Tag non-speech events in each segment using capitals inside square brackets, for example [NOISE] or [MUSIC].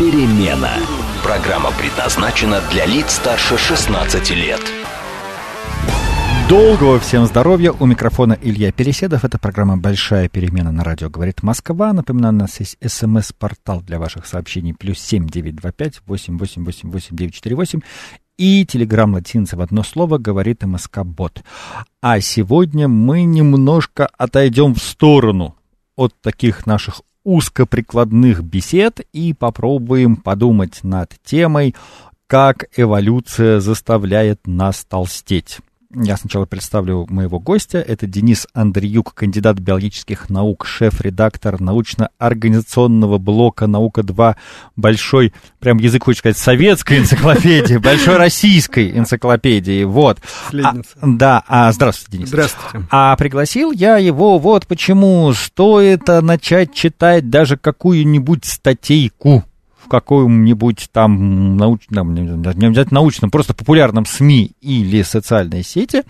перемена». Программа предназначена для лиц старше 16 лет. Долгого всем здоровья. У микрофона Илья Переседов. Это программа «Большая перемена» на радио «Говорит Москва». Напоминаю, у нас есть смс-портал для ваших сообщений. Плюс семь девять два пять восемь восемь восемь восемь девять четыре восемь. И телеграм латинца в одно слово говорит МСК-бот. А сегодня мы немножко отойдем в сторону от таких наших узкоприкладных бесед и попробуем подумать над темой, как эволюция заставляет нас толстеть. Я сначала представлю моего гостя. Это Денис Андреюк, кандидат биологических наук, шеф-редактор научно-организационного блока «Наука-2» большой, прям язык хочется сказать, советской энциклопедии, [LAUGHS] большой российской энциклопедии. Вот. А, да, а, здравствуйте, Денис. Здравствуйте. А пригласил я его вот почему. Стоит начать читать даже какую-нибудь статейку каком-нибудь там научном, не обязательно научном, просто популярном СМИ или социальной сети,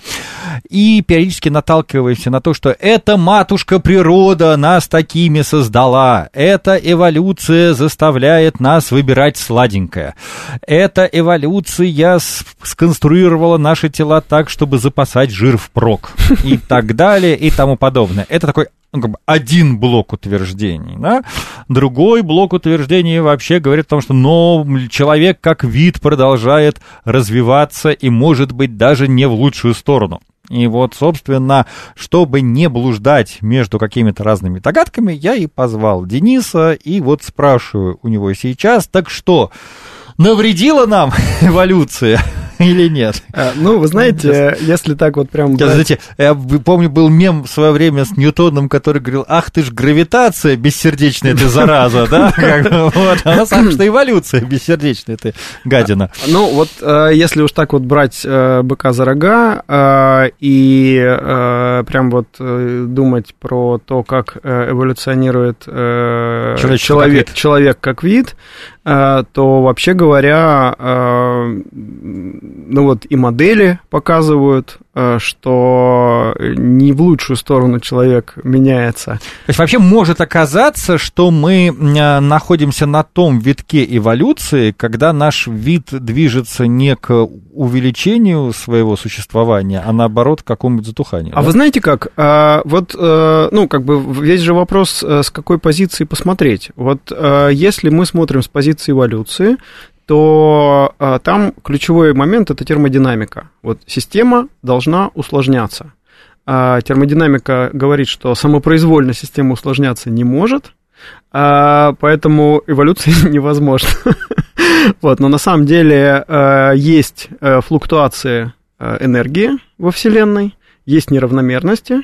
и периодически наталкиваемся на то, что это матушка природа нас такими создала, эта эволюция заставляет нас выбирать сладенькое, эта эволюция сконструировала наши тела так, чтобы запасать жир впрок, и так далее, и тому подобное. Это такой ну, как бы один блок утверждений, да? Другой блок утверждений вообще говорит о том, что но человек как вид продолжает развиваться и может быть даже не в лучшую сторону. И вот, собственно, чтобы не блуждать между какими-то разными догадками, я и позвал Дениса, и вот спрашиваю у него сейчас, так что, навредила нам [LAUGHS] эволюция [LAUGHS] или нет? А, ну, вы знаете, если так вот прям... Брать... Знаете, я помню, был мем в свое время с Ньютоном, который говорил, ах ты ж гравитация бессердечная ты зараза, да? [LAUGHS] Вот, а на самом деле эволюция бессердечная ты гадина. А, ну, вот э, если уж так вот брать э, быка за рога э, и прям вот думать про то, как эволюционирует человек как вид, то вообще говоря, ну вот и модели показывают, э, что не в лучшую сторону человек меняется. То есть вообще может оказаться, что мы э, находимся на том витке эволюции, когда наш вид движется не к увеличению своего существования, а наоборот к какому-нибудь затуханию. А да? вы знаете как? А, вот, э, ну, как бы весь же вопрос, с какой позиции посмотреть. Вот если мы смотрим с позиции эволюции, то а, там ключевой момент это термодинамика. Вот система должна усложняться. А, термодинамика говорит, что самопроизвольно система усложняться не может, а, поэтому эволюция [LAUGHS] невозможна. [LAUGHS] вот, но на самом деле а, есть а, флуктуации а, энергии во Вселенной, есть неравномерности,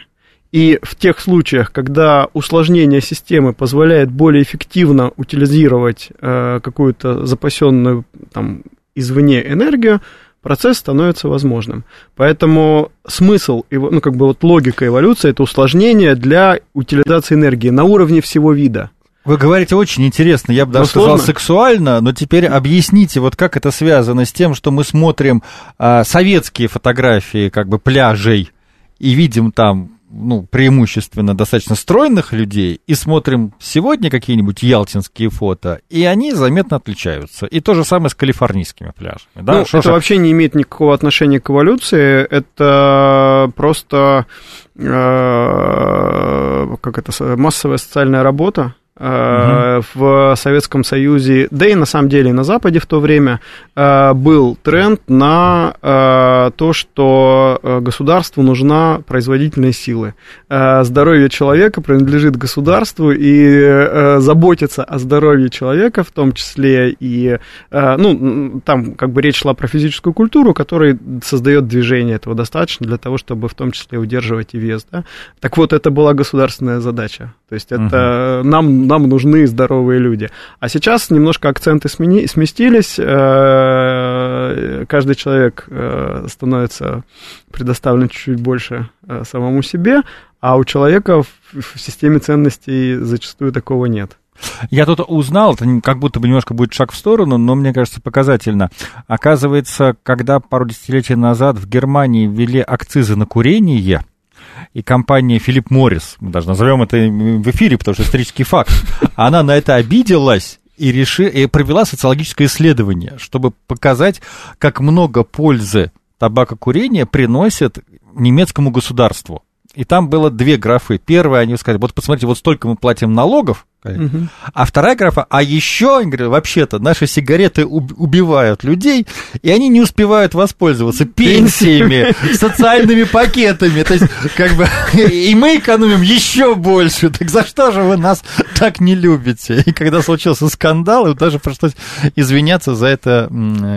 и в тех случаях, когда усложнение системы позволяет более эффективно утилизировать э, какую-то запасенную там, извне энергию, процесс становится возможным. Поэтому смысл, ну, как бы вот логика эволюции – это усложнение для утилизации энергии на уровне всего вида. Вы говорите очень интересно, я бы даже ну, сказал сексуально, но теперь объясните, вот как это связано с тем, что мы смотрим а, советские фотографии как бы пляжей и видим там ну, преимущественно достаточно стройных людей, и смотрим сегодня какие-нибудь ялтинские фото, и они заметно отличаются. И то же самое с калифорнийскими пляжами. Да? Ну, это же... вообще не имеет никакого отношения к эволюции, это просто э, как это, массовая социальная работа, угу. в Советском Союзе, да и на самом деле на Западе в то время э, был тренд на э, то, что государству нужна производительная сила. Здоровье человека принадлежит государству, и заботиться о здоровье человека, в том числе и, ну, там как бы речь шла про физическую культуру, которая создает движение, этого достаточно для того, чтобы в том числе удерживать и вес. Да? Так вот, это была государственная задача То есть это угу. нам, нам нужны здоровые люди. А сейчас немножко акценты смени, сместились. Э, каждый человек э, становится предоставлен чуть-чуть больше э, самому себе, а у человека в, в системе ценностей зачастую такого нет. Я тут узнал, это как будто бы немножко будет шаг в сторону, но мне кажется показательно. Оказывается, когда пару десятилетий назад в Германии ввели акцизы на курение, и компания Филипп Моррис, мы даже назовем это в эфире, потому что исторический факт, [LAUGHS] она на это обиделась и, реши, и провела социологическое исследование, чтобы показать, как много пользы табакокурение приносит немецкому государству. И там было две графы. Первая, они сказали, вот посмотрите, вот столько мы платим налогов, Угу. А вторая графа, а еще, они говорят, вообще-то наши сигареты убивают людей, и они не успевают воспользоваться пенсиями, социальными пакетами. То есть, как бы, и мы экономим еще больше. Так за что же вы нас так не любите? И когда случился скандал, им даже пришлось извиняться за это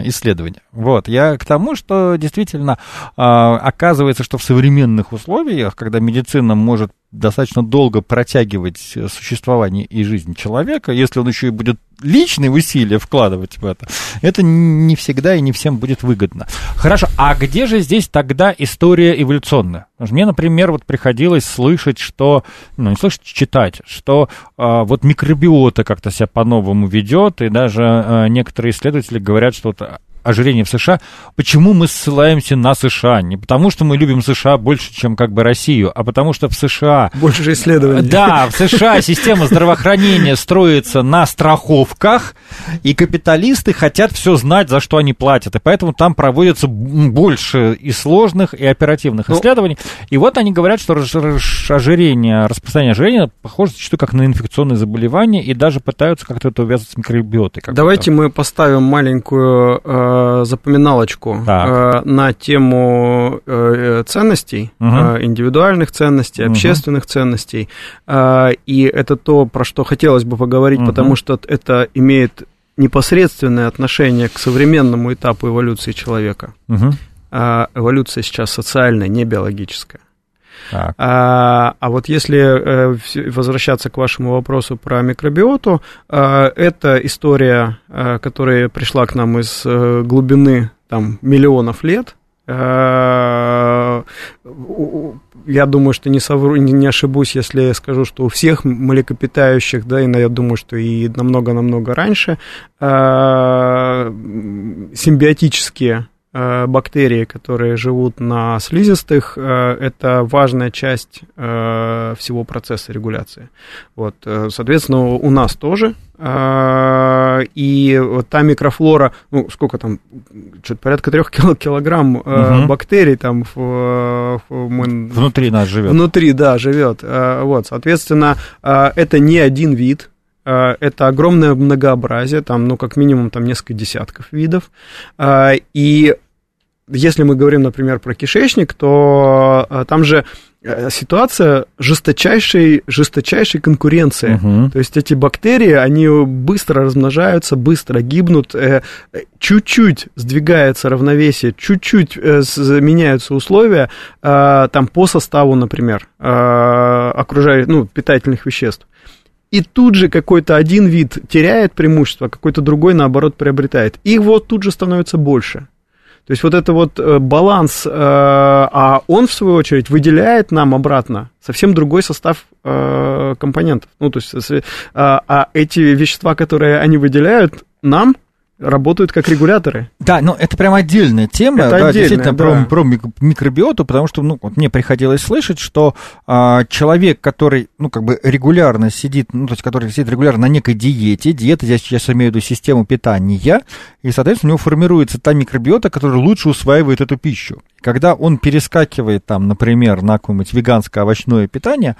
исследование. Вот, я к тому, что действительно а, оказывается, что в современных условиях, когда медицина может достаточно долго протягивать существование и жизнь человека, если он еще и будет личные усилия вкладывать в это, это не всегда и не всем будет выгодно. Хорошо, а где же здесь тогда история эволюционная? Мне, например, вот приходилось слышать, что, ну, не слышать, читать, что а, вот микробиота как-то себя по-новому ведет, и даже а, некоторые исследователи говорят, что вот ожирения в США, почему мы ссылаемся на США? Не потому, что мы любим США больше, чем как бы Россию, а потому что в США... Больше исследований. Да, в США [LAUGHS] система здравоохранения строится на страховках, и капиталисты хотят все знать, за что они платят, и поэтому там проводятся больше и сложных, и оперативных ну, исследований. И вот они говорят, что ожирение, распространение ожирения похоже зачастую как на инфекционные заболевания, и даже пытаются как-то это увязать с микробиотой. Давайте мы поставим маленькую э, Э, запоминалочку. Э, на тему э, ценностей, угу. индивидуальных ценностей, угу. общественных ценностей. И это то, про что хотелось бы поговорить, угу. потому что это имеет непосредственное отношение к современному этапу эволюции человека. Угу. Эволюция сейчас социальная, не биологическая. А, а вот если э, возвращаться к вашему вопросу про микробиоту, э, это история, э, которая пришла к нам из глубины там, миллионов лет. Я думаю, что не, совру, не ошибусь, если я скажу, что у всех млекопитающих, да, и я думаю, что и намного-намного раньше, симбиотические Э, бактерии, которые живут на слизистых, э, это важная часть э, всего процесса регуляции. Вот, соответственно, у нас тоже. И вот та микрофлора, ну, сколько там, что-то порядка трех килограмм угу. бактерий там в, мы, внутри нас живет. Внутри, да, живет. Вот, соответственно, это не один вид, это огромное многообразие, там, ну, как минимум, там несколько десятков видов. И если мы говорим, например, про кишечник, то э, там же э, ситуация жесточайшей, жесточайшей конкуренции. Угу. То есть эти бактерии, они быстро размножаются, быстро гибнут, э, чуть-чуть сдвигается равновесие, чуть-чуть меняются условия там по составу, например, окружающих, ну, питательных веществ. И тут же какой-то один вид теряет преимущество, какой-то другой, наоборот, приобретает. И вот тут же становится больше. То есть вот это вот э, баланс, э, а он, в свою очередь, выделяет нам обратно совсем другой состав э, компонентов. Ну, то есть, а эти вещества, которые они выделяют, нам работают как регуляторы. Да, но это прям отдельная тема, это да, отдельная, действительно, да. Про, про микробиоту, потому что, ну, вот мне приходилось слышать, что а, человек, который, ну, как бы регулярно сидит, ну, то есть, который сидит регулярно на некой диете, диета, я сейчас имею в виду систему питания, и, соответственно, у него формируется та микробиота, которая лучше усваивает эту пищу. Когда он перескакивает там, например, на какое-нибудь веганское овощное питание,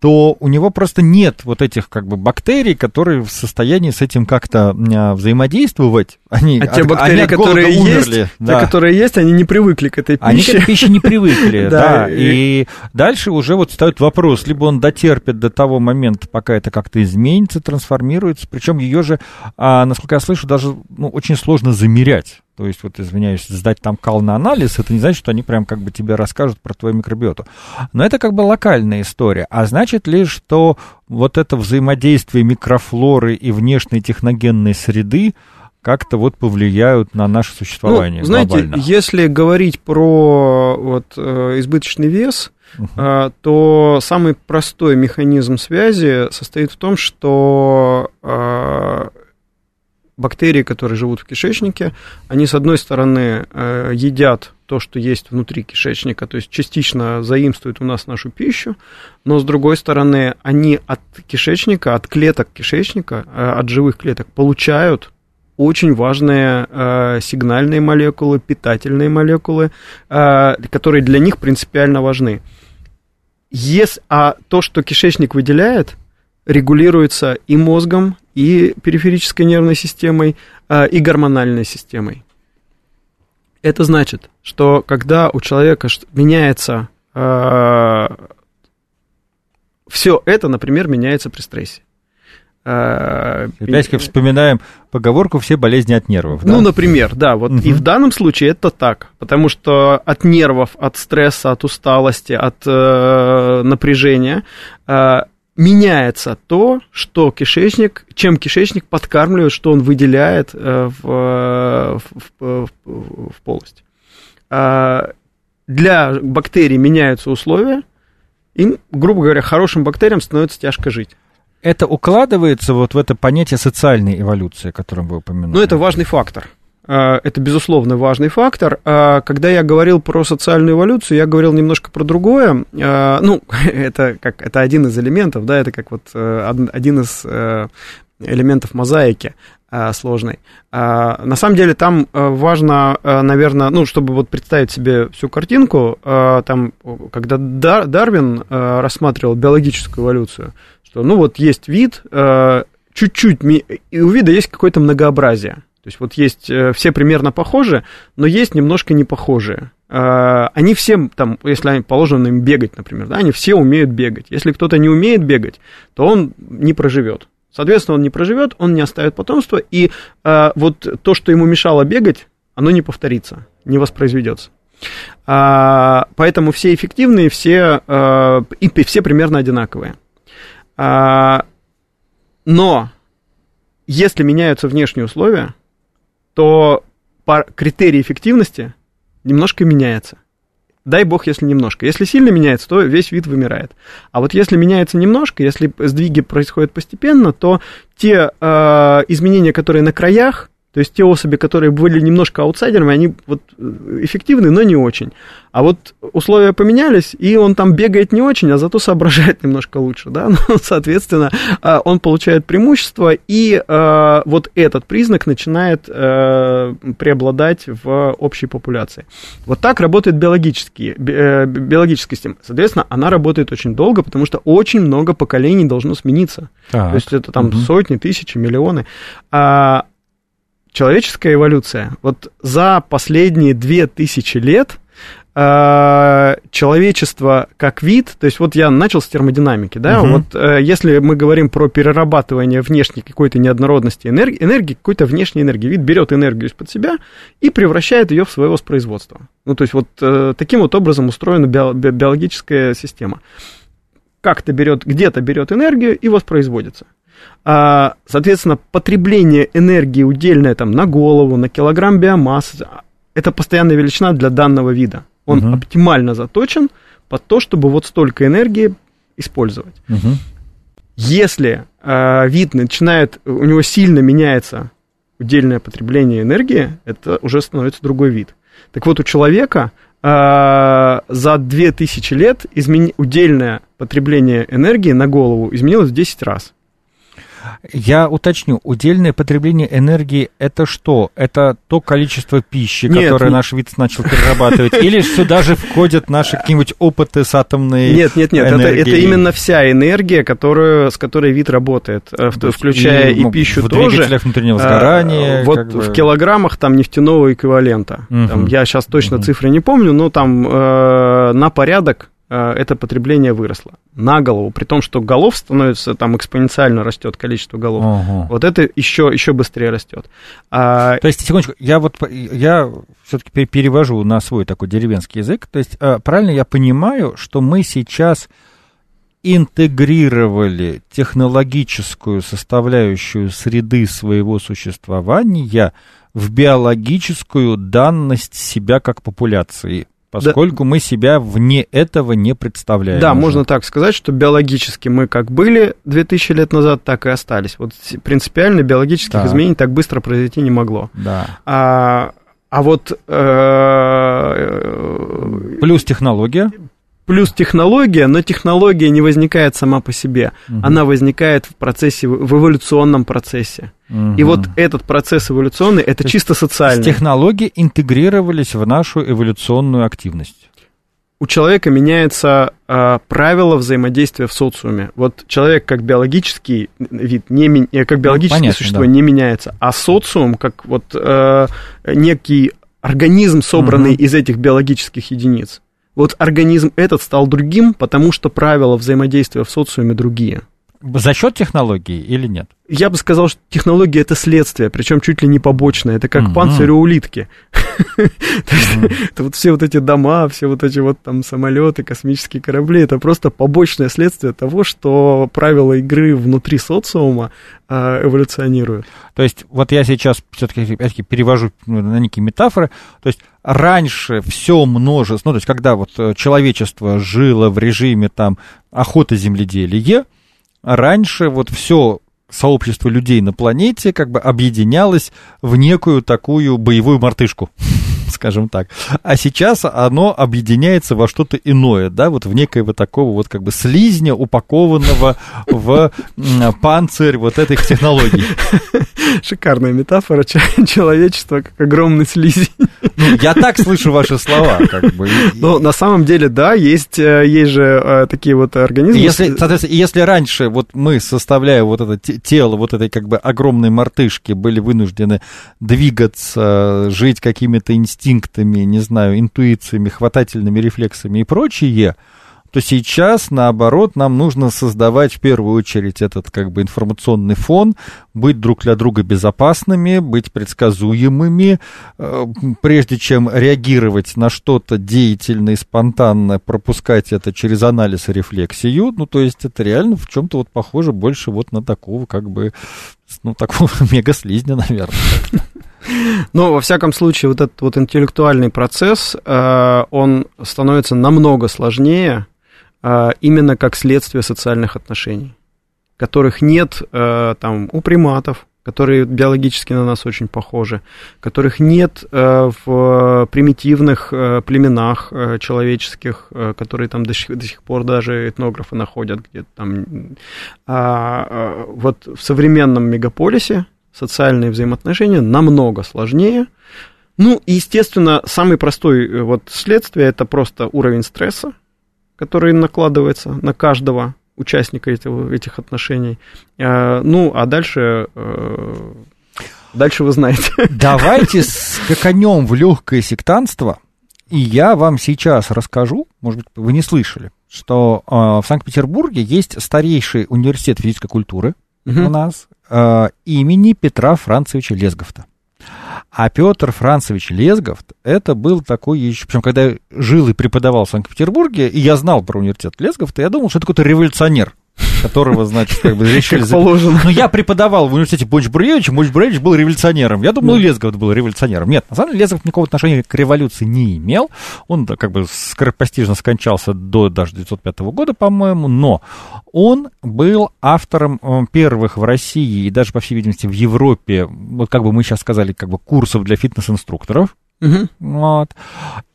то у него просто нет вот этих как бы бактерий, которые в состоянии с этим как-то а, взаимодействовать. Они, а те бактерии, от которые есть, да. те, которые есть, они не привыкли к этой пище. Они к этой пище не привыкли, [LAUGHS] да. И дальше уже вот встает вопрос, либо он дотерпит до того момента, пока это как-то изменится, трансформируется, причем ее же, а, насколько я слышу, даже ну, очень сложно замерять. То есть, вот, извиняюсь, сдать там кал на анализ, это не значит, что они прям как бы тебе расскажут про твою микробиоту. Но это как бы локальная история. А значит ли, что вот это взаимодействие микрофлоры и внешней техногенной среды как-то вот повлияют на наше существование ну, знаете, глобально? если говорить про вот, э, избыточный вес, uh то самый простой механизм связи состоит в том, что э, бактерии, которые живут в кишечнике, они, с одной стороны, э, едят то, что есть внутри кишечника, то есть частично заимствуют у нас нашу пищу, но, с другой стороны, они от кишечника, от клеток кишечника, э, от живых клеток получают очень важные э, сигнальные молекулы, питательные молекулы, которые для них принципиально важны. Если, а то, что кишечник выделяет, регулируется и мозгом, и периферической нервной системой, а, и гормональной системой. Это значит, что когда у человека меняется а, все это, например, меняется при стрессе. А, Опять вспоминаем поговорку «все болезни от нервов». Да? Ну, например, да, вот угу. и в данном случае это так, потому что от нервов, от стресса, от усталости, от э, напряжения э, меняется то, что кишечник, чем кишечник подкармливает, что он выделяет э, в, в, в, в полость. А, для бактерий меняются условия, им, грубо говоря, хорошим бактериям становится тяжко жить. Это укладывается вот в это понятие социальной эволюции, о котором вы упомянули? Ну, это важный фактор. А, это, безусловно, важный фактор. А, когда я говорил про социальную эволюцию, я говорил немножко про другое. А, ну, [LAUGHS] это, как, это один из элементов, да, это как вот э, один из э, элементов мозаики сложной. На самом деле там э, важно, наверное, ну, чтобы вот представить себе всю картинку, там, когда Дарвин рассматривал биологическую эволюцию, что, ну, вот есть вид, чуть-чуть, и у вида есть какое-то многообразие. То есть вот есть, э, все примерно похожи, но есть немножко не похожие. Э, они все, там, если они положено им бегать, например, да, они все умеют бегать. Если кто-то не умеет бегать, то он не проживет. Соответственно, он не проживет, он не оставит потомство, и э, вот то, что ему мешало бегать, оно не повторится, не воспроизведется. А, поэтому все эффективные, все, а, и все примерно одинаковые. А, но если меняются внешние условия, то критерий эффективности немножко меняется. Дай бог, если немножко. Если сильно меняется, то весь вид вымирает. А вот если меняется немножко, если сдвиги происходят постепенно, то те э, изменения, которые на краях, то есть те особи, которые были немножко аутсайдерами, они вот э, эффективны, но не очень. А вот условия поменялись, и он там бегает не очень, а зато соображает [LAUGHS] немножко лучше, да, ну, [LAUGHS] соответственно, а, он получает преимущество, и э, вот этот признак начинает э, преобладать в общей популяции. Вот так работает биологический, биологическая система. Соответственно, она работает очень долго, потому что очень много поколений должно смениться. Так. То есть это там угу. сотни, тысячи, миллионы. А, человеческая эволюция, вот за последние две тысячи лет э, человечество как вид, то есть вот я начал с термодинамики, да, угу. вот э, если мы говорим про перерабатывание внешней какой-то неоднородности энергии, энергии какой-то внешней энергии, вид берет энергию из-под себя и превращает ее в свое воспроизводство. Ну, то есть вот э, таким вот образом устроена био- биологическая система. Как-то берет, где-то берет энергию и воспроизводится. А, соответственно, потребление энергии удельное там, на голову, на килограмм биомассы, это постоянная величина для данного вида. Он угу. оптимально заточен под то, чтобы вот столько энергии использовать. Угу. Если э, вид начинает, у него сильно меняется удельное потребление энергии, это уже становится другой вид. Так вот, у человека э, за 2000 лет измен... удельное потребление энергии на голову изменилось в 10 раз. Я уточню, удельное потребление энергии это что? Это то количество пищи, нет, которое нет. наш вид начал перерабатывать? Или сюда же входят наши какие-нибудь опыты с атомной Нет, нет, нет, это, это именно вся энергия, которую, с которой вид работает, э, включая и, и пищу в тоже. В двигателях внутреннего сгорания. Вот в бы... килограммах там нефтяного эквивалента. Угу. Там, я сейчас точно угу. цифры не помню, но там э, на порядок это потребление выросло на голову, при том, что голов становится, там экспоненциально растет количество голов. Ага. Вот это еще, еще быстрее растет. А, То есть, секундочку, я вот я все-таки перевожу на свой такой деревенский язык. То есть, а, правильно я понимаю, что мы сейчас интегрировали технологическую составляющую среды своего существования в биологическую данность себя как популяции, поскольку мы себя вне этого не представляем. Да, уже. можно так сказать, что биологически мы как были 2000 лет назад, так и остались. Вот принципиально биологических Так. изменений так быстро произойти не могло. Да. А, а вот э, Плюс технология. Плюс технология, но технология не возникает сама по себе. Мгм. Она возникает в процессе, в эволюционном процессе. И Мгм. вот этот процесс эволюционный, это То чисто социальный. Технологии интегрировались в нашу эволюционную активность. у человека меняется э, правило взаимодействия в социуме. Вот человек как биологический вид, не, э, как биологическое понятно, существо да. не меняется, а социум как вот э, некий организм, собранный Мгм. из этих биологических единиц. Вот организм этот стал другим, потому что правила взаимодействия в социуме другие. За счет технологий или нет? Я бы сказал, что технология это следствие, причем чуть ли не побочное. Это как Мгм. панцирь у улитки. [LAUGHS] Это вот все вот эти дома, все вот эти вот там самолеты, космические корабли, это просто побочное следствие того, что правила игры внутри социума э, эволюционируют. То есть вот я сейчас все-таки перевожу ну, на некие метафоры. То есть раньше все множество, ну то есть когда вот э, человечество жило в режиме там охоты земледелия, раньше вот все сообщество людей на планете как бы объединялось в некую такую боевую мартышку [LAUGHS] скажем так. А сейчас оно объединяется во что-то иное, да, вот в некоего такого вот как бы слизня, упакованного в панцирь вот этих технологий. [LAUGHS] Шикарная метафора че- человечества как огромный слизень. [LAUGHS] Ну, [LAUGHS] я так слышу ваши слова, как бы. Но на самом деле, да, есть, э, есть же э, такие вот организмы. Если, соответственно, если раньше вот мы, составляя вот это те- тело вот этой как бы огромной мартышки, были вынуждены двигаться, жить какими-то инстинктами, не знаю, интуициями, хватательными рефлексами и прочее, то сейчас, наоборот, нам нужно создавать в первую очередь этот как бы информационный фон, быть друг для друга безопасными, быть предсказуемыми, э, прежде чем реагировать на что-то деятельно и спонтанно, пропускать это через анализ и рефлексию, ну, то есть это реально в чем-то вот похоже больше вот на такого как бы, ну, такого [LAUGHS] мега-слизня, наверное. Но, во всяком случае, вот этот вот интеллектуальный процесс, э, он становится намного сложнее э, именно как следствие социальных отношений, которых нет э, там у приматов, которые биологически на нас очень похожи, которых нет э, в примитивных племенах человеческих, которые там до сих, до сих пор даже этнографы находят где-то там. А, а, вот в современном мегаполисе социальные взаимоотношения намного сложнее. Ну, и, естественно, самый простой э, вот следствие это просто уровень стресса, который накладывается на каждого участника этого, этих отношений. А, ну, а дальше, э, дальше вы знаете. [LAUGHS] Давайте скаканем в легкое сектантство, и я вам сейчас расскажу, может быть, вы не слышали, что э, в Санкт-Петербурге есть старейший университет физической культуры у нас э, имени Петра Францевича Лесгафта. А Петр Францевич Лесгафт, это был такой еще... Причем, когда я жил и преподавал в Санкт-Петербурге, и я знал про университет Лесгафта, я думал, что это какой-то революционер, которого, значит, как бы решили... Как положено. Ну, я преподавал в университете Бонч Бруевича, Бонч Бруевич был революционером. Я думал, Лесгафт был революционером. Нет, на самом деле Лесгафт никакого отношения к революции не имел. Он как бы скоропостижно скончался до даже 1905 года, по-моему, но он был автором э, первых в России и даже, по всей видимости, в Европе, вот как бы мы сейчас сказали, как бы курсов для фитнес-инструкторов. Мгм. Вот.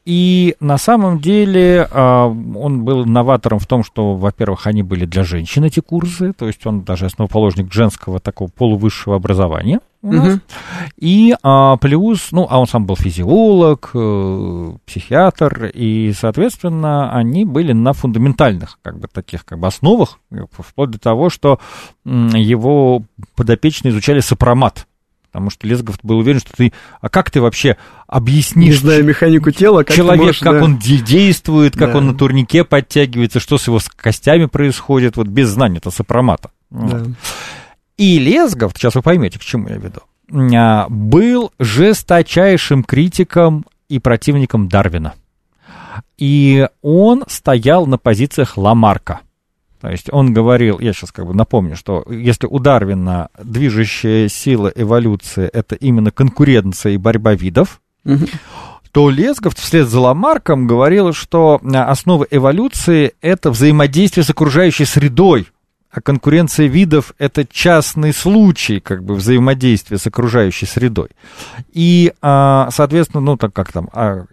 И на самом деле а, он был новатором в том, что, во-первых, они были для женщин эти курсы, то есть он даже основоположник женского такого полувысшего образования у нас. Мгм. И а, плюс, ну, а он сам был физиолог, э, психиатр, и, соответственно, они были на фундаментальных, как бы, таких, как бы, основах, вплоть до того, что его подопечные изучали сопромат, Потому что Лесгов был уверен, что ты... А как ты вообще объяснишь... Не знаю механику тела, как Человек, можешь, как да. он действует, как да. он на турнике подтягивается, что с его костями происходит, вот без знания это сопромата. Да. И Лесгов, сейчас вы поймете, к чему я веду, а, был жесточайшим критиком и противником Дарвина. И он стоял на позициях Ламарка. То есть он говорил, я сейчас как бы напомню, что если у Дарвина движущая сила эволюции это именно конкуренция и борьба видов, угу. то Лесгов вслед за Ламарком говорил, что основа эволюции это взаимодействие с окружающей средой а конкуренция видов – это частный случай как бы взаимодействия с окружающей средой. И, а, соответственно, ну, так как там, а,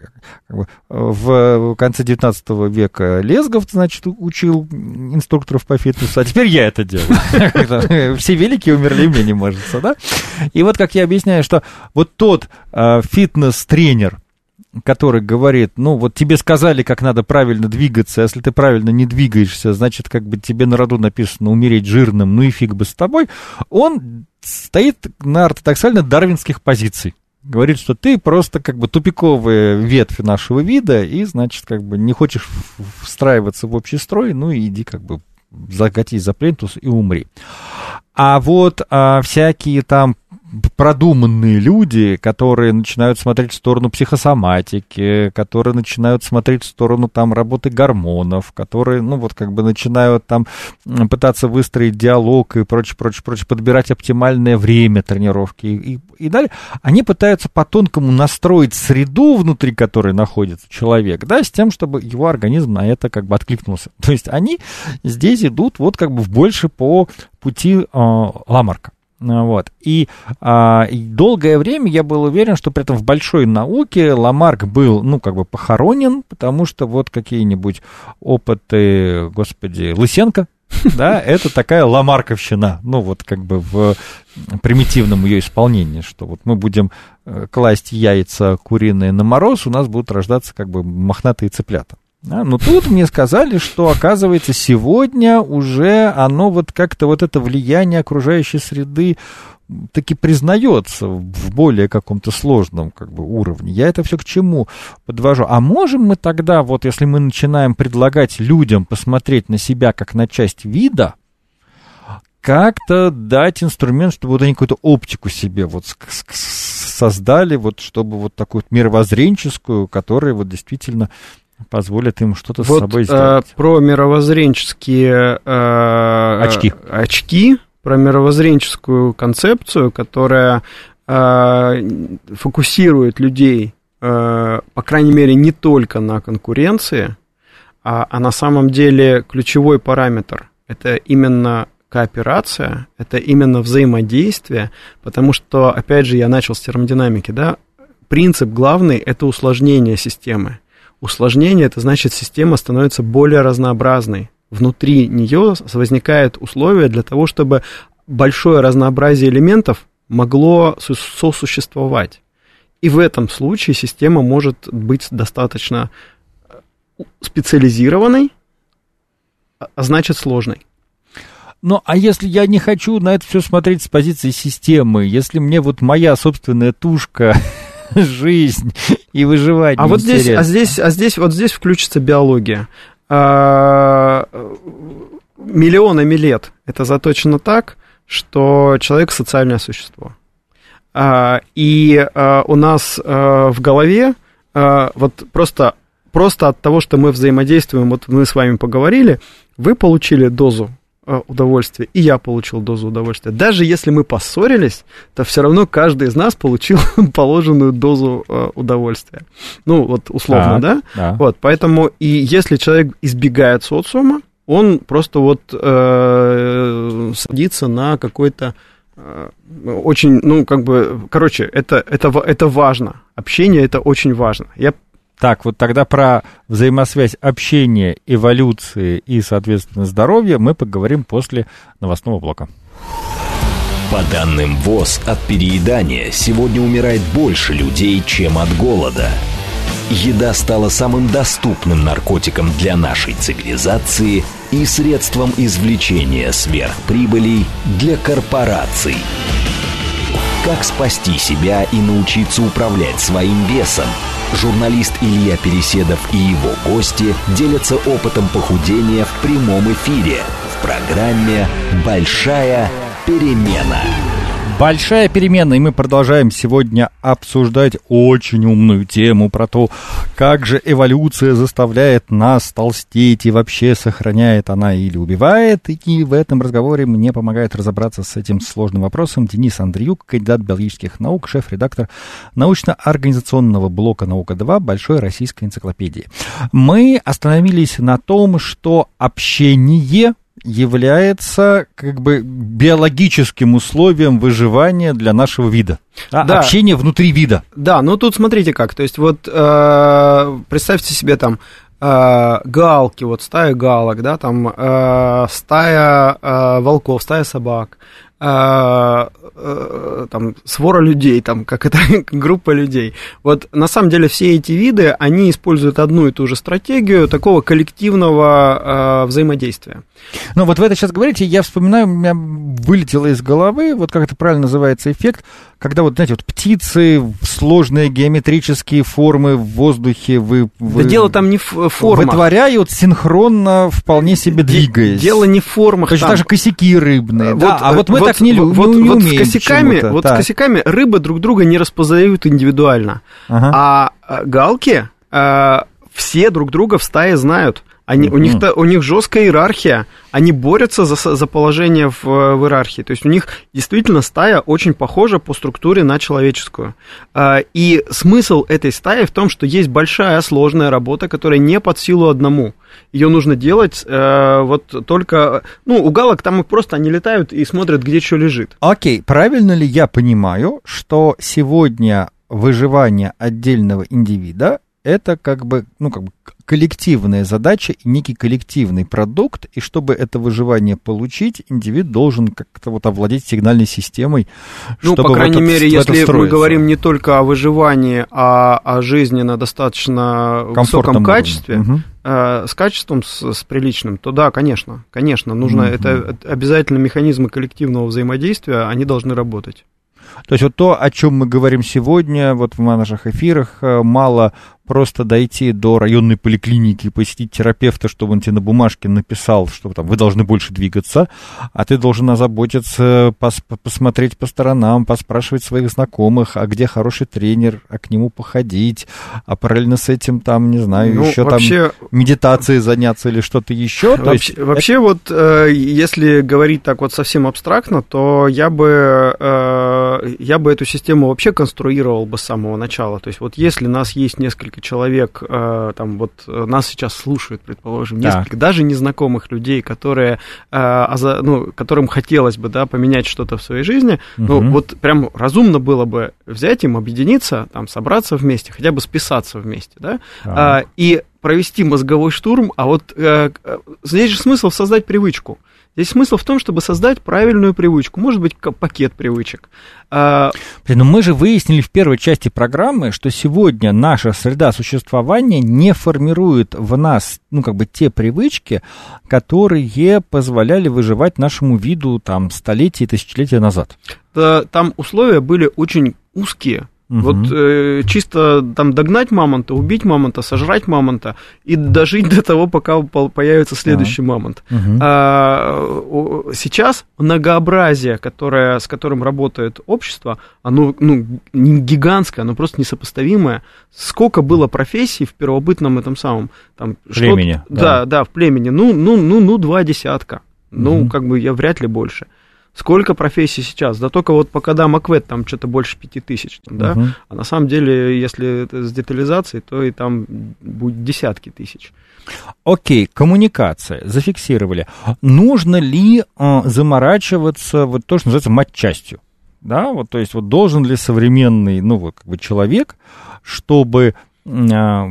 в конце 19 века Лесгов, значит, учил инструкторов по фитнесу, а теперь я это делаю. [LAUGHS] Все великие умерли, мне не может, да? И вот как я объясняю, что вот тот а, фитнес-тренер, который говорит, ну, вот тебе сказали, как надо правильно двигаться, а если ты правильно не двигаешься, значит, как бы тебе на роду написано умереть жирным, ну и фиг бы с тобой, он стоит на ортодоксально-дарвинских позиций. Говорит, что ты просто как бы тупиковая ветвь нашего вида, и, значит, как бы не хочешь встраиваться в общий строй, ну и иди как бы закатись за плинтус и умри. А вот а, всякие там продуманные люди, которые начинают смотреть в сторону психосоматики, которые начинают смотреть в сторону там работы гормонов, которые, ну вот как бы начинают там пытаться выстроить диалог и прочее, прочее, прочее, подбирать оптимальное время тренировки и, и, и далее, они пытаются по-тонкому настроить среду, внутри которой находится человек, да, с тем, чтобы его организм на это как бы откликнулся. [LAUGHS] То есть они здесь идут вот как бы в больше по пути э, Ламарка. Ну вот. И, а, и долгое время я был уверен, что при этом в большой науке Ламарк был, ну, как бы похоронен, потому что вот какие-нибудь опыты, господи, Лысенко, [LAUGHS] да, это такая ламарковщина, ну, вот как бы в примитивном ее исполнении, что вот мы будем э, класть яйца куриные на мороз, у нас будут рождаться как бы мохнатые цыплята. Да, но тут мне сказали, что, оказывается, сегодня уже оно вот как-то вот это влияние окружающей среды таки признается в более каком-то сложном как бы, уровне. Я это все к чему подвожу? А можем мы тогда, вот если мы начинаем предлагать людям посмотреть на себя как на часть вида, как-то дать инструмент, чтобы вот они какую-то оптику себе вот создали, вот чтобы вот такую мировоззренческую, которая вот действительно позволит им что-то вот, с собой сделать. Э, про мировоззренческие э, очки. очки, про мировоззренческую концепцию, которая э, фокусирует людей, э, по крайней мере, не только на конкуренции, а, а на самом деле ключевой параметр это именно кооперация, это именно взаимодействие, потому что, опять же, я начал с термодинамики, да, принцип главный – это усложнение системы. Усложнение – это значит, система становится более разнообразной. Внутри нее возникают условия для того, чтобы большое разнообразие элементов могло сосуществовать. И в этом случае система может быть достаточно э, специализированной, а, а значит сложной. Ну, а если я не хочу на это все смотреть с позиции системы, если мне вот моя собственная тушка [LAUGHS] жизнь и выживание. А вот здесь, а здесь, а здесь, вот здесь включится биология. А, миллионами лет это заточено так, что человек социальное существо. А, и а, у нас а, в голове а, вот просто, просто от того, что мы взаимодействуем, вот мы с вами поговорили, вы получили дозу Э, удовольствия, и я получил дозу удовольствия. Даже если мы поссорились, то все равно каждый из нас получил [LAUGHS] положенную дозу э, удовольствия. Ну, вот условно, да? да? Вот, поэтому и если человек избегает социума, он просто вот э, садится на какой-то э, очень, ну, как бы, короче, это, это, это важно. Общение это очень важно. Я так, вот тогда про взаимосвязь общения, эволюции и, соответственно, здоровья мы поговорим после новостного блока. По данным ВОЗ, от переедания сегодня умирает больше людей, чем от голода. Еда стала самым доступным наркотиком для нашей цивилизации и средством извлечения сверхприбылей для корпораций. Как спасти себя и научиться управлять своим весом? Журналист Илья Переседов и его гости делятся опытом похудения в прямом эфире в программе «Большая перемена». Большая перемена, и мы продолжаем сегодня обсуждать очень умную тему про то, как же эволюция заставляет нас толстеть и вообще сохраняет она или убивает. И в этом разговоре мне помогает разобраться с этим сложным вопросом Денис Андреюк, кандидат биологических наук, шеф-редактор научно-организационного блока «Наука-2» Большой российской энциклопедии. Мы остановились на том, что общение является как бы биологическим условием выживания для нашего вида. А, да. Общение внутри вида. Да, ну тут смотрите как. То есть вот э, представьте себе там э, галки, вот стая галок, да, там э, стая э, волков, стая собак, э, э, там свора людей, там как это [LAUGHS] группа людей. Вот на самом деле все эти виды, они используют одну и ту же стратегию такого коллективного э, взаимодействия. Ну вот вы это сейчас говорите, я вспоминаю, у меня вылетело из головы, вот как это правильно называется эффект, когда вот, знаете, вот птицы, сложные геометрические формы в воздухе вы, вы да дело там не в формах. Вытворяют синхронно, вполне себе двигаясь. Дело не в формах. То есть даже косяки рыбные, вот, да? А вот мы вот, так не, вот, не, не вот умеем с косяками, Вот так. с косяками рыбы друг друга не распознают индивидуально. Ага. А, а галки все друг друга в стае знают. Они, у, них, у них жесткая иерархия, они борются за, за положение в, в иерархии. То есть у них действительно стая очень похожа по структуре на человеческую. А, и смысл этой стаи в том, что есть большая сложная работа, которая не под силу одному. Ее нужно делать э, вот только... Ну, у галок там просто они летают и смотрят, где что лежит. Окей, правильно ли я понимаю, что сегодня выживание отдельного индивида это как бы, ну, как бы коллективная задача некий коллективный продукт, и чтобы это выживание получить, индивид должен как-то вот овладеть сигнальной системой. Ну, по крайней вот мере, если мы говорим не только о выживании, а о жизни на достаточно высоком качестве, угу. э, с качеством, с, с приличным, то да, конечно, конечно, нужно, угу. это обязательно механизмы коллективного взаимодействия, они должны работать. То есть вот то, о чем мы говорим сегодня, вот в наших эфирах, э, мало просто дойти до районной поликлиники и посетить терапевта, чтобы он тебе на бумажке написал, что там, вы должны больше двигаться, а ты должен озаботиться, пос посмотреть по сторонам, поспрашивать своих знакомых, а где хороший тренер, а к нему походить, а параллельно с этим там, не знаю, ну, еще вообще... там медитацией заняться или что-то еще. То вообще, есть... вообще вот, э, если говорить так вот совсем абстрактно, то я бы, э, я бы эту систему вообще конструировал бы с самого начала. То есть вот если нас есть несколько человек, э, там вот э, нас сейчас слушают, предположим, несколько, так. даже незнакомых людей, которые, э, ну, которым хотелось бы, да, поменять что-то в своей жизни, угу. ну, вот прям разумно было бы взять им, объединиться, там, собраться вместе, хотя бы списаться вместе, да, а. и провести мозговой штурм, а вот здесь же смысл создать привычку. Здесь смысл в том, чтобы создать правильную привычку, может быть, пакет привычек. А... Но мы же выяснили в первой части программы, что сегодня наша среда существования не формирует в нас, ну, как бы, те привычки, которые позволяли выживать нашему виду там столетия и тысячелетия назад. Там условия были очень узкие, Угу. Вот э, чисто там догнать мамонта, убить мамонта, сожрать мамонта и дожить [LAUGHS] до того, пока появится следующий а. мамонт. Угу. А, сейчас многообразие, которое, с которым работает общество, оно ну, не гигантское, оно просто несопоставимое. Сколько было профессий в первобытном этом самом там, племени? Да. да, да, в племени. Ну, ну, ну, ну, два десятка. Ну, угу. как бы я вряд ли больше. Сколько профессий сейчас? Да только вот пока да, Маквет там что-то больше пяти тысяч, да? Uh-huh. А на самом деле, если это с детализацией, то и там будет десятки тысяч. Окей, коммуникация, зафиксировали. Нужно ли э, заморачиваться, вот то, что называется матчастью? Да, вот, то есть, вот должен ли современный, ну, вот, как бы человек, чтобы э,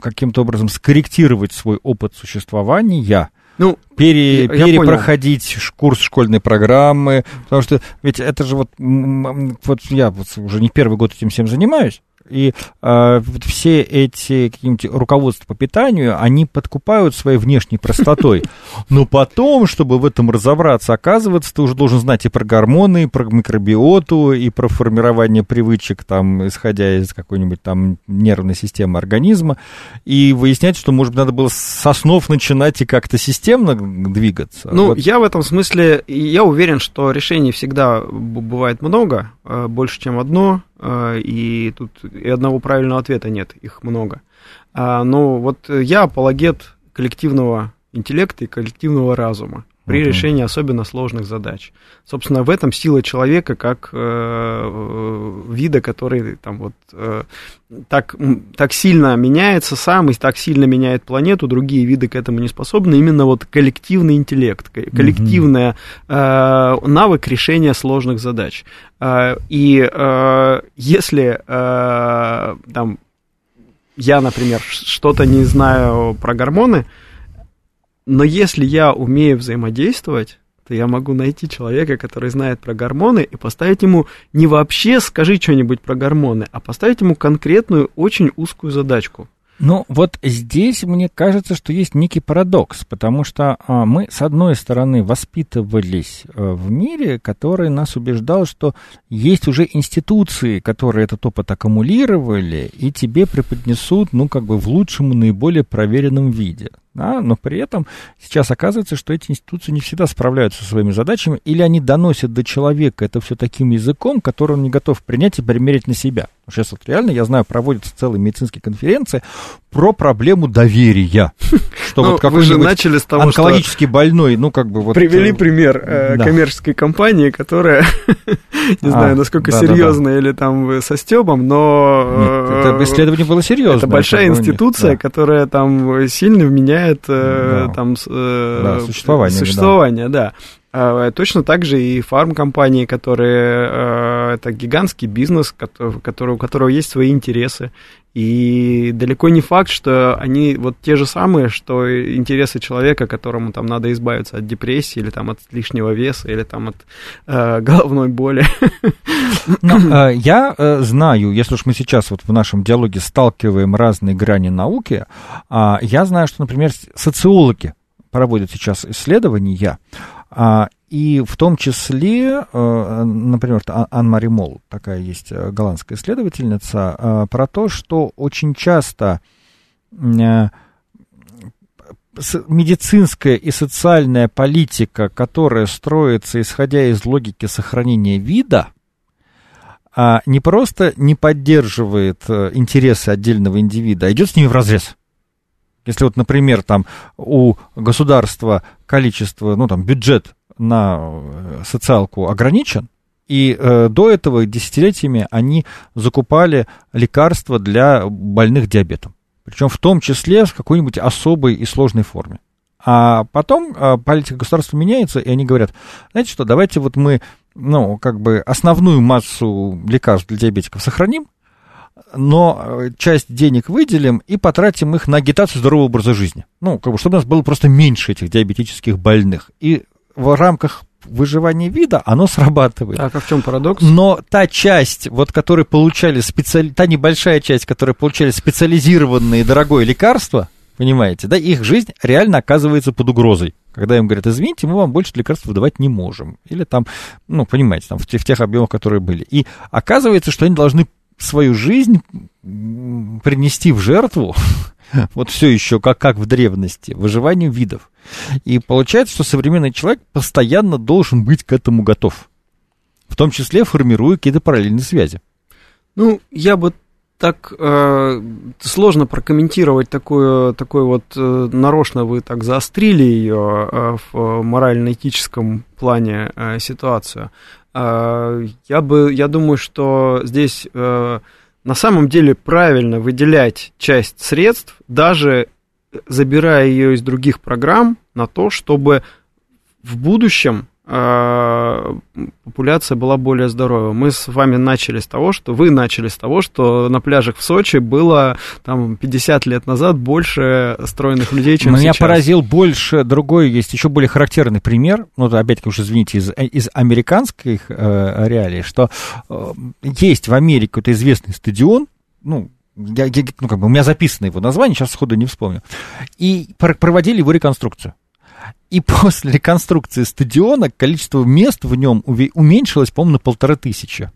каким-то образом скорректировать свой опыт существования, ну, пере, я, перепроходить я курс школьной программы, потому что ведь это же вот, вот я вот уже не первый год этим всем занимаюсь, И э, все эти какие-нибудь руководства по питанию, они подкупают своей внешней простотой. [LAUGHS] Но потом, чтобы в этом разобраться, оказывается, ты уже должен знать и про гормоны, и про микробиоту, и про формирование привычек, там, исходя из какой-нибудь там нервной системы организма, и выяснять, что, может быть, надо было с основ начинать и как-то системно двигаться. Ну, вот. я в этом смысле, я уверен, что решений всегда бывает много, э, больше, чем одно, и тут и одного правильного ответа нет, их много. А, но вот я апологет коллективного интеллекта и коллективного разума при uh-huh. решении особенно сложных задач. Собственно, в этом сила человека как э, э, вида, который там вот э, так, так сильно меняется сам и так сильно меняет планету, другие виды к этому не способны. Именно вот коллективный интеллект, коллективный э, навык решения сложных задач. Э, и э, если э, там я, например, что-то не знаю про гормоны, но если я умею взаимодействовать, то я могу найти человека, который знает про гормоны, и поставить ему не вообще скажи что-нибудь про гормоны, а поставить ему конкретную, очень узкую задачку. Ну, вот здесь мне кажется, что есть некий парадокс, потому что а, мы, с одной стороны, воспитывались а, в мире, который нас убеждал, что есть уже институции, которые этот опыт аккумулировали, и тебе преподнесут, ну, как бы в лучшем наиболее проверенном виде да, но при этом сейчас оказывается, что эти институции не всегда справляются со своими задачами, или они доносят до человека это все таким языком, который он не готов принять и примерить на себя. Сейчас вот реально, я знаю, проводятся целые медицинские конференции про проблему доверия. [LAUGHS] Что вот ну, вы же начали с того, онкологически больной, ну как бы вот... Привели э, пример э, коммерческой компании, которая, [LAUGHS] не знаю, а, насколько серьезная или там со стебом, но... Это исследование было серьезное. Это большая институция, которая там сильно вменяет там существование. Существование, да. А, точно так же и фармкомпании, которые а, это гигантский бизнес, который, у которого есть свои интересы. И далеко не факт, что они вот те же самые, что интересы человека, которому там надо избавиться от депрессии, или там от лишнего веса, или там от э, головной боли. Но, [LAUGHS] э, я э, знаю, если уж мы сейчас вот в нашем диалоге сталкиваем разные грани науки, э, я знаю, что, например, социологи проводят сейчас исследования, а, и в том числе, э, например, Ан-Мари Мол, такая есть э, голландская исследовательница, э, про то, что очень часто медицинская и социальная политика, которая строится исходя из логики сохранения вида, а не просто не поддерживает интересы отдельного индивида, а идет с ними в разрез. Если вот, например, там у государства количество, ну там бюджет на э, социалку ограничен, и э, до этого десятилетиями они закупали лекарства для больных диабетом. Причем в том числе в какой-нибудь особой и сложной форме. А потом э, политика государства меняется, и они говорят, знаете что, давайте вот мы, ну, как бы основную массу лекарств для диабетиков сохраним, но э, часть денег выделим и потратим их на агитацию здорового образа жизни. Ну, как бы, чтобы у нас было просто меньше этих диабетических больных. И в рамках выживания вида оно [LAUGHS] срабатывает. А в чем парадокс? Но та часть, вот, которые получали специали... та небольшая часть, которая получали специализированные дорогое лекарство, понимаете, да, их жизнь реально оказывается под угрозой. Когда им говорят, извините, мы вам больше лекарств выдавать не можем. Или там, ну, понимаете, там в в тех объемах, которые были. И оказывается, что они должны свою жизнь принести в жертву, [LAUGHS] вот все еще как, как в древности, выживанию видов. И получается, что современный человек постоянно должен быть к этому готов. В том числе формируя какие-то параллельные связи. Ну, я бы так э, сложно прокомментировать такую, такой вот э, нарочно вы так заострили ее э, в морально-этическом плане э, ситуацию. А, я бы, я думаю, что здесь э, на самом деле правильно выделять часть средств, даже забирая ее из других программ, на то, чтобы в будущем популяция была более здоровая. Мы с вами начали с того, что вы начали с того, что на пляжах в Сочи было там 50 лет назад больше стройных людей, чем Меня сейчас. Меня поразил больше другой, есть еще более характерный пример, ну, опять-таки уж извините, из, из американских э, реалий, что э, есть в Америке какой-то известный стадион, ну, я, я, ну, как бы у меня записано его название, сейчас сходу не вспомню. И проводили его реконструкцию. И [LAUGHS] после реконструкции стадиона количество мест в нем уменьшилось, по-моему, на полторы тысячи.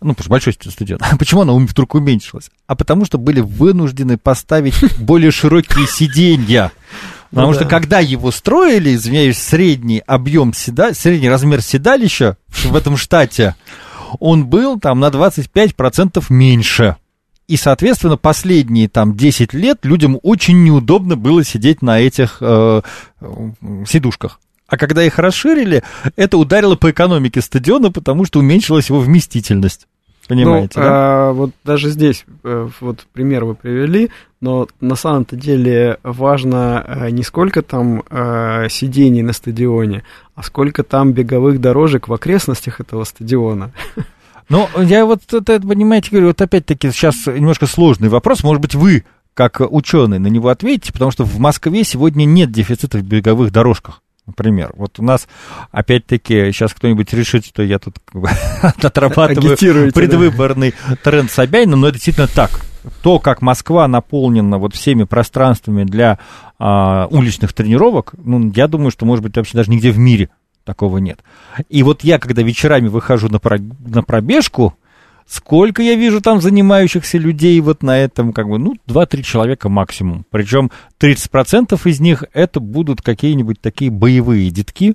Ну, потому что большой стадион. [LAUGHS] Почему оно вдруг уменьшилось? А потому что были вынуждены поставить [LAUGHS] более широкие сиденья. Потому ну, что да. когда его строили, извиняюсь, средний объем седа, средний размер седалища в этом штате, он был там на 25% меньше. И, соответственно, последние там 10 лет людям очень неудобно было сидеть на этих э, сидушках. А когда их расширили, это ударило по экономике стадиона, потому что уменьшилась его вместительность. Понимаете, ну, да? А, вот даже здесь, э, вот пример вы привели, но на самом-то деле важно э, не сколько там э, сидений на стадионе, а сколько там беговых дорожек в окрестностях этого стадиона. [LAUGHS] Ну, я вот это, понимаете, говорю, вот опять-таки сейчас немножко сложный вопрос. Может быть, вы, как ученый, на него ответите, потому что в Москве сегодня нет дефицита в беговых дорожках. Например, вот у нас, опять-таки, сейчас кто-нибудь решит, что я тут как бы, [LAUGHS] отрабатываю предвыборный да. тренд Собянина, но это действительно так. То, как Москва наполнена вот всеми пространствами для а, уличных тренировок, ну, я думаю, что, может быть, вообще даже нигде в мире такого нет. И вот я, когда вечерами выхожу на, про, на пробежку, сколько я вижу там занимающихся людей вот на этом, как бы, ну, 2-3 человека максимум. Причем 30% из них это будут какие-нибудь такие боевые детки,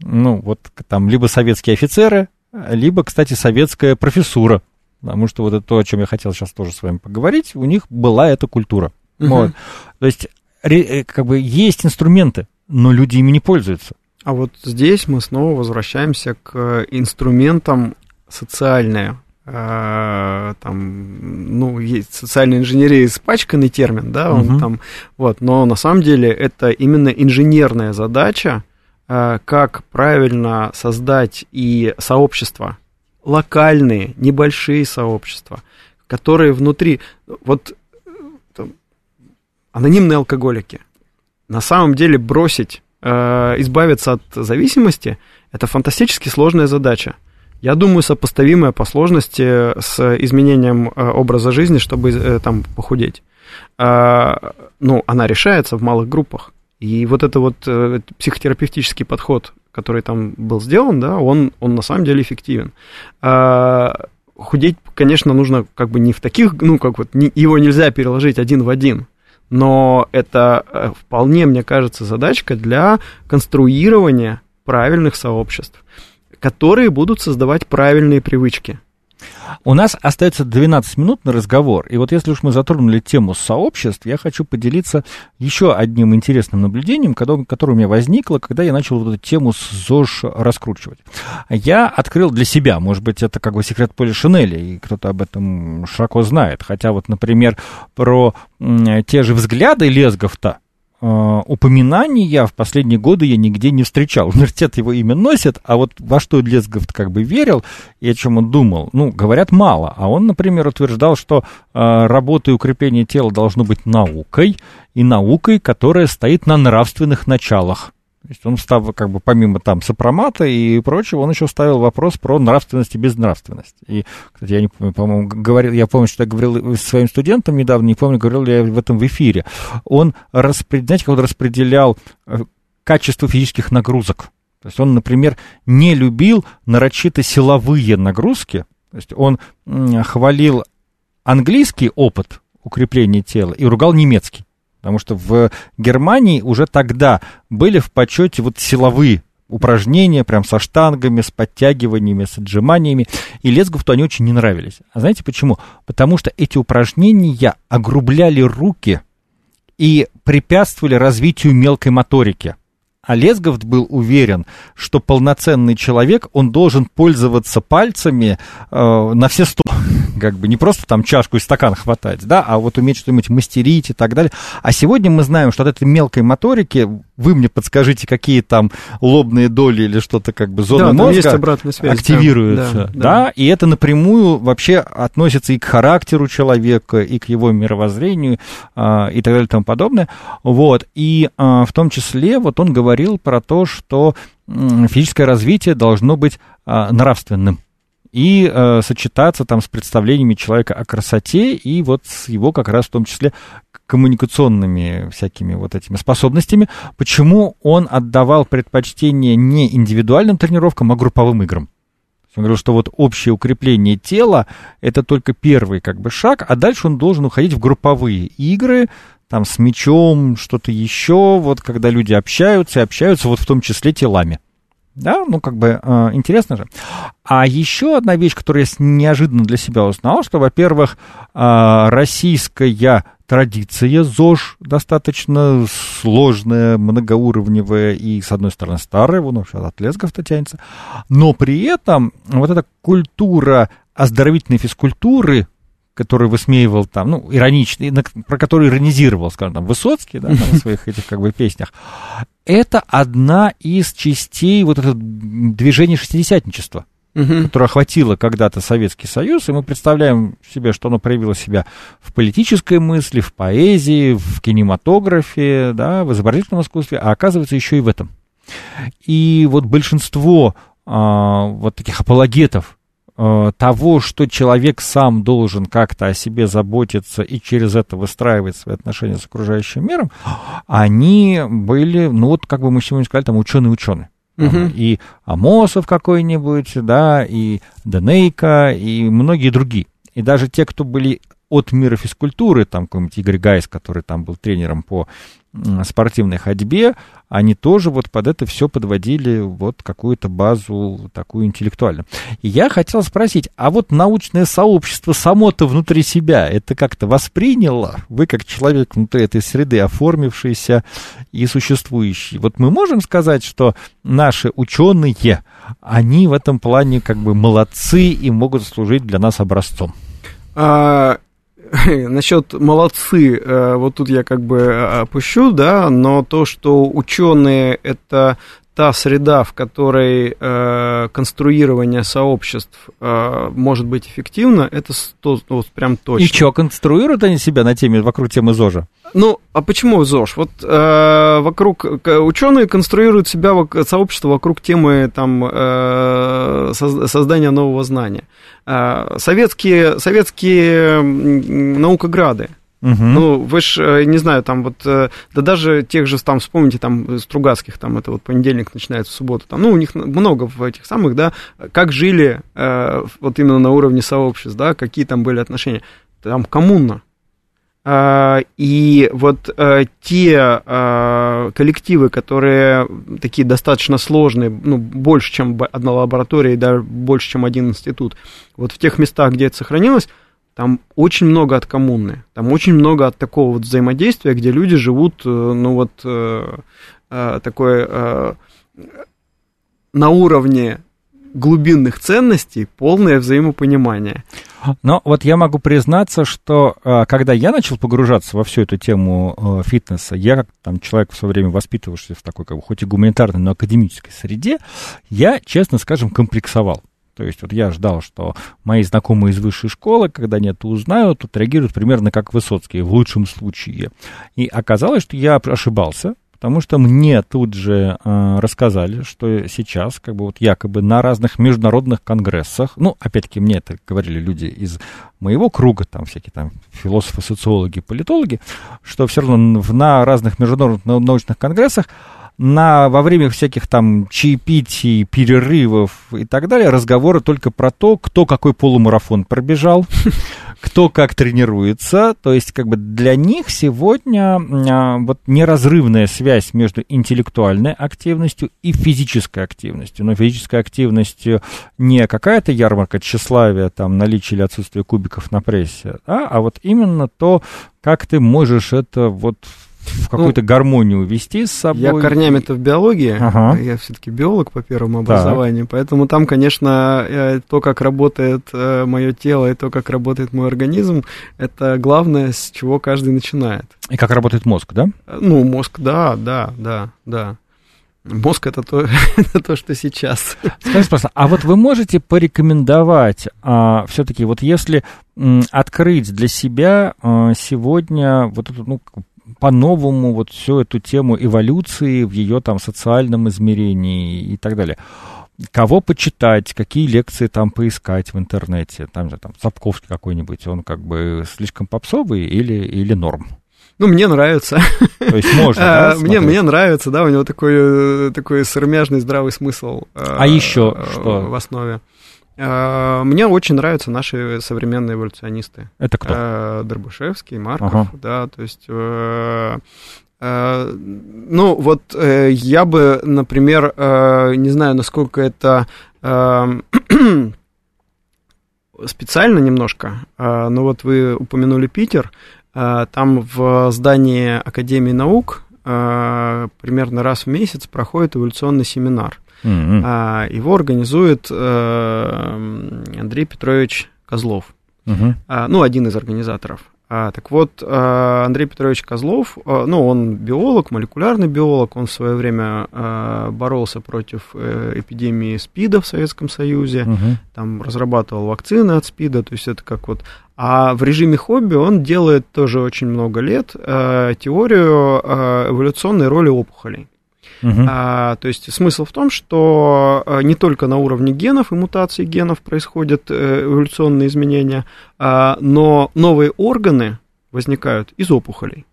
ну, вот там либо советские офицеры, либо, кстати, советская профессура, потому что вот это то, о чем я хотел сейчас тоже с вами поговорить, у них была эта культура. Угу. Вот. То есть, э, как бы, есть инструменты, но люди ими не пользуются. А вот здесь мы снова возвращаемся к инструментам социальной, э, там, ну, есть социальная инженерия испачканный термин, да, он угу. там, вот, но на самом деле это именно инженерная задача, э, как правильно создать и сообщества, локальные, небольшие сообщества, которые внутри, вот, там, анонимные алкоголики, на самом деле бросить Э, избавиться от зависимости, это фантастически сложная задача. Я думаю, сопоставимая по сложности с изменением э, образа жизни, чтобы э, там похудеть. Ну, она решается в малых группах. И вот это вот психотерапевтический подход, который там был сделан, да, он, он на самом деле эффективен. Худеть, конечно, нужно как бы не в таких, ну, как вот, его нельзя переложить один в один но это э, вполне, мне кажется, задачка для конструирования правильных сообществ, которые будут создавать правильные привычки. У нас остается 12 минут на разговор. И вот если уж мы затронули тему сообществ, я хочу поделиться еще одним интересным наблюдением, которое у меня возникло, когда я начал вот эту тему с ЗОЖ раскручивать. Я открыл для себя, может быть, это как бы секрет Поли Шинели, и кто-то об этом широко знает. Хотя вот, например, про те же взгляды Лезговта, Э, упоминания в последние годы я нигде не встречал. [LAUGHS] Университет его имя носит, а вот во что Лесгов как бы верил и о чем он думал, ну, говорят мало. А он, например, утверждал, что э, работа и укрепление тела должно быть наукой, и наукой, которая стоит на нравственных началах. То есть он став, как бы, помимо там сопромата и прочего, он еще ставил вопрос про нравственность и безнравственность. И, кстати, я не помню, по-моему, говорил, я помню, что я говорил своим студентам недавно, не помню, говорил ли я в этом в эфире. Он, распределял, знаете, как он распределял э, качество физических нагрузок. То есть он, например, не любил нарочито силовые нагрузки. То есть он хвалил английский опыт укрепления тела и ругал немецкий. Потому что в Германии уже тогда были в почете вот силовые упражнения, прям со штангами, с подтягиваниями, с отжиманиями. И Лесговту они очень не нравились. А знаете почему? Потому что эти упражнения огрубляли руки и препятствовали развитию мелкой моторики. А Лесговт был уверен, что полноценный человек, он должен пользоваться пальцами э, на все сто [LAUGHS] как бы не просто там чашку и стакан хватать, да, а вот уметь что-нибудь мастерить и так далее. А сегодня мы знаем, что от этой мелкой моторики, вы мне подскажите, какие там лобные доли или что-то как бы зоны да, мозга связь, активируются, да, да, да, и это напрямую вообще относится и к характеру человека, и к его мировоззрению, а, и так далее и тому подобное. Вот, и а, в том числе вот он говорил про то, что физическое развитие должно быть а, нравственным и э, сочетаться там с представлениями человека о красоте и вот с его как раз в том числе коммуникационными всякими вот этими способностями, почему он отдавал предпочтение не индивидуальным тренировкам, а групповым играм. Он говорил, что вот общее укрепление тела — это только первый как бы шаг, а дальше он должен уходить в групповые игры, там с мячом, что-то еще, вот когда люди общаются, и общаются вот в том числе телами. Да, ну как бы э, интересно же. А еще одна вещь, которую я неожиданно для себя узнал, что, во-первых, э, российская традиция ЗОЖ достаточно сложная, многоуровневая и, с одной стороны, старая, вон вообще от лесгов-то тянется, но при этом вот эта культура оздоровительной физкультуры, который высмеивал там, ну, ироничный, про который иронизировал, скажем, там, Высоцкий, да, там, в своих [LAUGHS] этих, как бы, песнях, это одна из частей вот этого движения шестидесятничества, угу. которое охватило когда-то Советский Союз, и мы представляем себе, что оно проявило себя в политической мысли, в поэзии, в кинематографе, да, в изобразительном искусстве, а оказывается еще и в этом. И вот большинство а, вот таких апологетов того, что человек сам должен как-то о себе заботиться и через это выстраивать свои отношения с окружающим миром, они были, ну вот как бы мы сегодня сказали, там ученые-ученые. Uh-huh. И Амосов какой-нибудь, да, и Денейка, и многие другие. И даже те, кто были от мира физкультуры, там какой-нибудь Игорь Гайс, который там был тренером по спортивной ходьбе, они тоже вот под это все подводили вот какую-то базу такую интеллектуальную. И я хотел спросить, а вот научное сообщество само-то внутри себя это как-то восприняло? Вы как человек внутри этой среды, оформившийся и существующий. Вот мы можем сказать, что наши ученые, они в этом плане как бы молодцы и могут служить для нас образцом? А, [LAUGHS] насчет молодцы, э, вот тут я как бы э, опущу, да, но то, что ученые это та среда, в которой э, конструирование сообществ э, может быть эффективно, это сто, ну, прям точно. И что, конструируют они себя на теме, вокруг темы ЗОЖа? Ну, а почему ЗОЖ? Вот э, вокруг ученые конструируют себя сообщество вокруг темы там э, создания нового знания. Э, советские советские наукограды Угу. Ну, вы ж, э, не знаю, там вот, э, да даже тех же, там, вспомните, там, Стругацких, там, это вот понедельник начинается, суббота, там, ну, у них много в этих самых, да, как жили э, вот именно на уровне сообществ, да, какие там были отношения, там, коммуна, а, и вот те коллективы, которые такие достаточно сложные, ну, больше, чем одна лаборатория, и даже больше, чем один институт, вот в тех местах, где это сохранилось, там очень много от коммуны, там очень много от такого вот взаимодействия, где люди живут, э, ну вот, э, э, такое э, на уровне глубинных ценностей полное взаимопонимание. Но вот я могу признаться, что э, когда я начал погружаться во всю эту тему э, фитнеса, я как там человек в свое время воспитывавшийся в такой, как бы, хоть и гуманитарной, но академической среде, я, честно скажем, комплексовал. То есть вот я ждал, что мои знакомые из высшей школы, когда они это узнают, отреагируют примерно как Высоцкий, в лучшем случае. И оказалось, что я ошибался, потому что мне тут же э, рассказали, что сейчас, как бы вот якобы на разных международных конгрессах, ну, опять-таки мне это говорили люди из моего круга, там всякие там философы, социологи, политологи, что все равно на разных международных научных конгрессах на, во время всяких там чаепитий, перерывов и так далее разговоры только про то, кто какой полумарафон пробежал, [LAUGHS] кто как тренируется. То есть, как бы для них сегодня а, вот неразрывная связь между интеллектуальной активностью и физической активностью. Но физическая активность не какая-то ярмарка тщеславия, там, наличие или отсутствие кубиков на прессе, да, а вот именно то, как ты можешь это вот в какую-то ну, гармонию вести с собой. Я корнями-то в биологии, ага. я все-таки биолог по первому образованию, так. поэтому там, конечно, э, то, как работает э, мое тело и то, как работает мой организм, это главное, с чего каждый начинает. И как работает мозг, да? Ну, мозг, да, да, да, да. Мозг это то, [LAUGHS] это то, что сейчас. Скажите, просто, а вот вы можете порекомендовать а, все-таки, вот если м, открыть для себя а, сегодня вот эту, ну, по-новому вот всю эту тему эволюции в ее там социальном измерении и так далее. кого почитать, какие лекции там поискать в интернете. Там же там Сапковский какой-нибудь, он как бы слишком попсовый или, или норм? Ну, мне нравится. То есть можно, [LAUGHS] да, А, Мне, мне нравится, да, у него такой, э, такой сыромяжный здравый смысл. э, А еще э, что? В основе. Э, Мне очень нравятся наши современные эволюционисты. Это кто? Э, Дробышевский, Марков, Ага. да, то есть... э, э, Ну, вот э, я бы, например, э, не знаю, насколько это [CLEARS THROAT] специально немножко, но вот вы упомянули Питер, там в здании Академии наук примерно раз в месяц проходит эволюционный семинар. М-м. А, Его организует э, Андрей Петрович Козлов. Мгм. А, ну, один из организаторов. А, так вот, а, Андрей Петрович Козлов, а, ну, он биолог, молекулярный биолог, он в свое время а, боролся против э, эпидемии СПИДа в Советском Союзе, Мгм. там разрабатывал вакцины от СПИДа, то есть это как вот... А в режиме хобби он делает тоже очень много лет э, теорию э, эволюционной роли опухолей. Мгм. А, то есть смысл в том, что а, не только на уровне генов и мутаций генов происходят э, эволюционные изменения, а, но новые органы возникают из опухолей.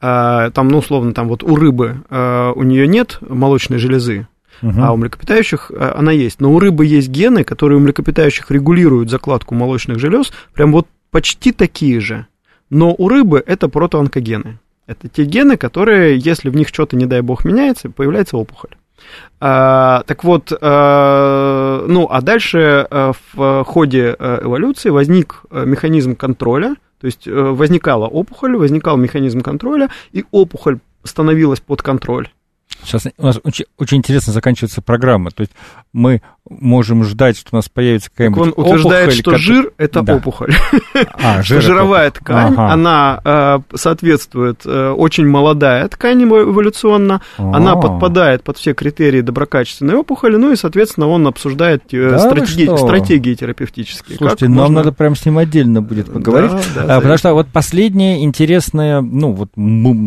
А, Там, ну, условно, там вот у рыбы а, у нее нет молочной железы, Мгм. а у млекопитающих а, она есть. Но у рыбы есть гены, которые у млекопитающих регулируют закладку молочных желез, прям вот почти такие же. Но у рыбы это протоонкогены. Это те гены, которые, если в них что-то, не дай бог, меняется, появляется опухоль. А, так вот, а, ну, а дальше а, в ходе а, эволюции возник а, механизм контроля, то есть а, возникала опухоль, возникал механизм контроля, и опухоль становилась под контроль. Сейчас у нас очень, очень интересно заканчивается программа. То есть мы можем ждать, что у нас появится Так какая-нибудь он утверждает, опухоль, что ко- жир это Да. опухоль. А, жир Жировая опухоль. ткань, Ага. она э, соответствует э, очень молодая ткань эво- эволюционно, она А. подпадает под все критерии доброкачественной опухоли, ну и, соответственно, он обсуждает э, Да стратеги- стратегии терапевтические. Слушайте, Как нам можно- надо прям с ним отдельно будет поговорить. Да, да, А, потому что вот последняя интересная, ну, вот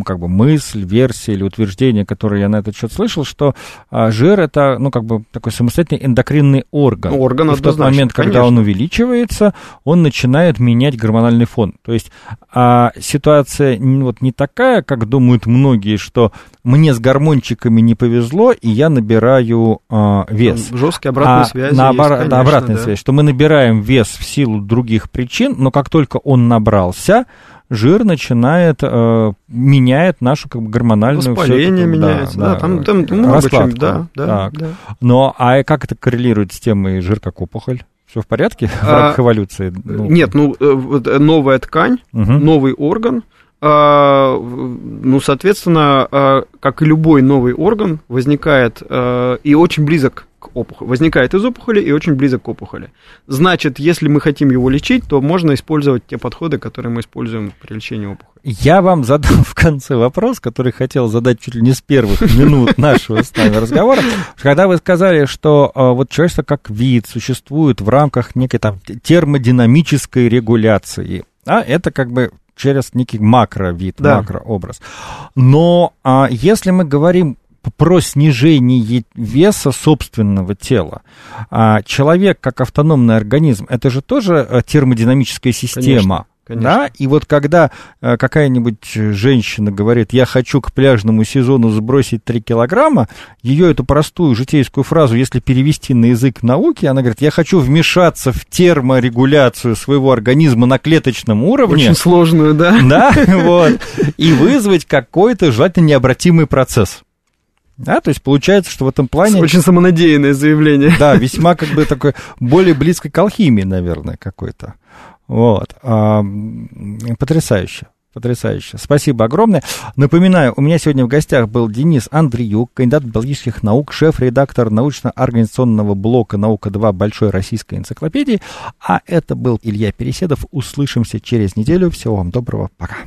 как бы мысль, версия или утверждение, которое я на этот счет слышал, что а, жир это, ну, как бы такой самостоятельный эндокринный орган. Орган И в тот момент, когда конечно. он увеличивается, он начинает менять гормональный фон. То есть а, ситуация вот не такая, как думают многие, что мне с гормончиками не повезло, и я набираю а, вес. Жесткие обратные А связи. наобор- есть, да, конечно, обратная да. связь, что мы набираем вес в силу других причин, но как только он набрался, жир начинает, э, меняет нашу как бы, гормональную... Воспаление это, меняется, да, там, там много раскладку. чего, да, да, Так. да. Но а как это коррелирует с темой жир как опухоль? Все в порядке в А, рамках эволюции? Ну, Нет, ну, э, э, новая ткань, мгм. новый орган, а, в- ну, соответственно, а, как и любой новый орган, возникает а, и очень близок к опухоли. Возникает из опухоли и очень близок к опухоли. Значит, если мы хотим его лечить, то можно использовать те подходы, которые мы используем при лечении опухоли. Я вам задам [LAUGHS] в конце вопрос, который хотел задать чуть ли не с первых минут нашего с вами разговора. Когда вы сказали, что э, вот человечество как вид существует в рамках некой там термодинамической регуляции, а это как бы через некий макровид, Да. макрообраз. Но а, если мы говорим про снижение веса собственного тела. А человек как автономный организм, это же тоже э, термодинамическая система. Конечно. Да, и вот когда э, какая-нибудь женщина говорит, я хочу к пляжному сезону сбросить 3 килограмма, ее эту простую житейскую фразу, если перевести на язык науки, она говорит, я хочу вмешаться в терморегуляцию своего организма на клеточном уровне. Очень сложную, да? Да, [LAUGHS] вот. И вызвать какой-то желательно необратимый процесс. Да, то есть получается, что в этом плане... Очень самонадеянное заявление. Да, весьма как бы такой более близко к алхимии, наверное, какой-то. Вот. А, потрясающе. Потрясающе. Спасибо огромное. Напоминаю, у меня сегодня в гостях был Денис Андреюк, кандидат биологических наук, шеф-редактор научно-организационного блока «Наука-2» Большой российской энциклопедии. А это был Илья Переседов. Услышимся через неделю. Всего вам доброго. Пока.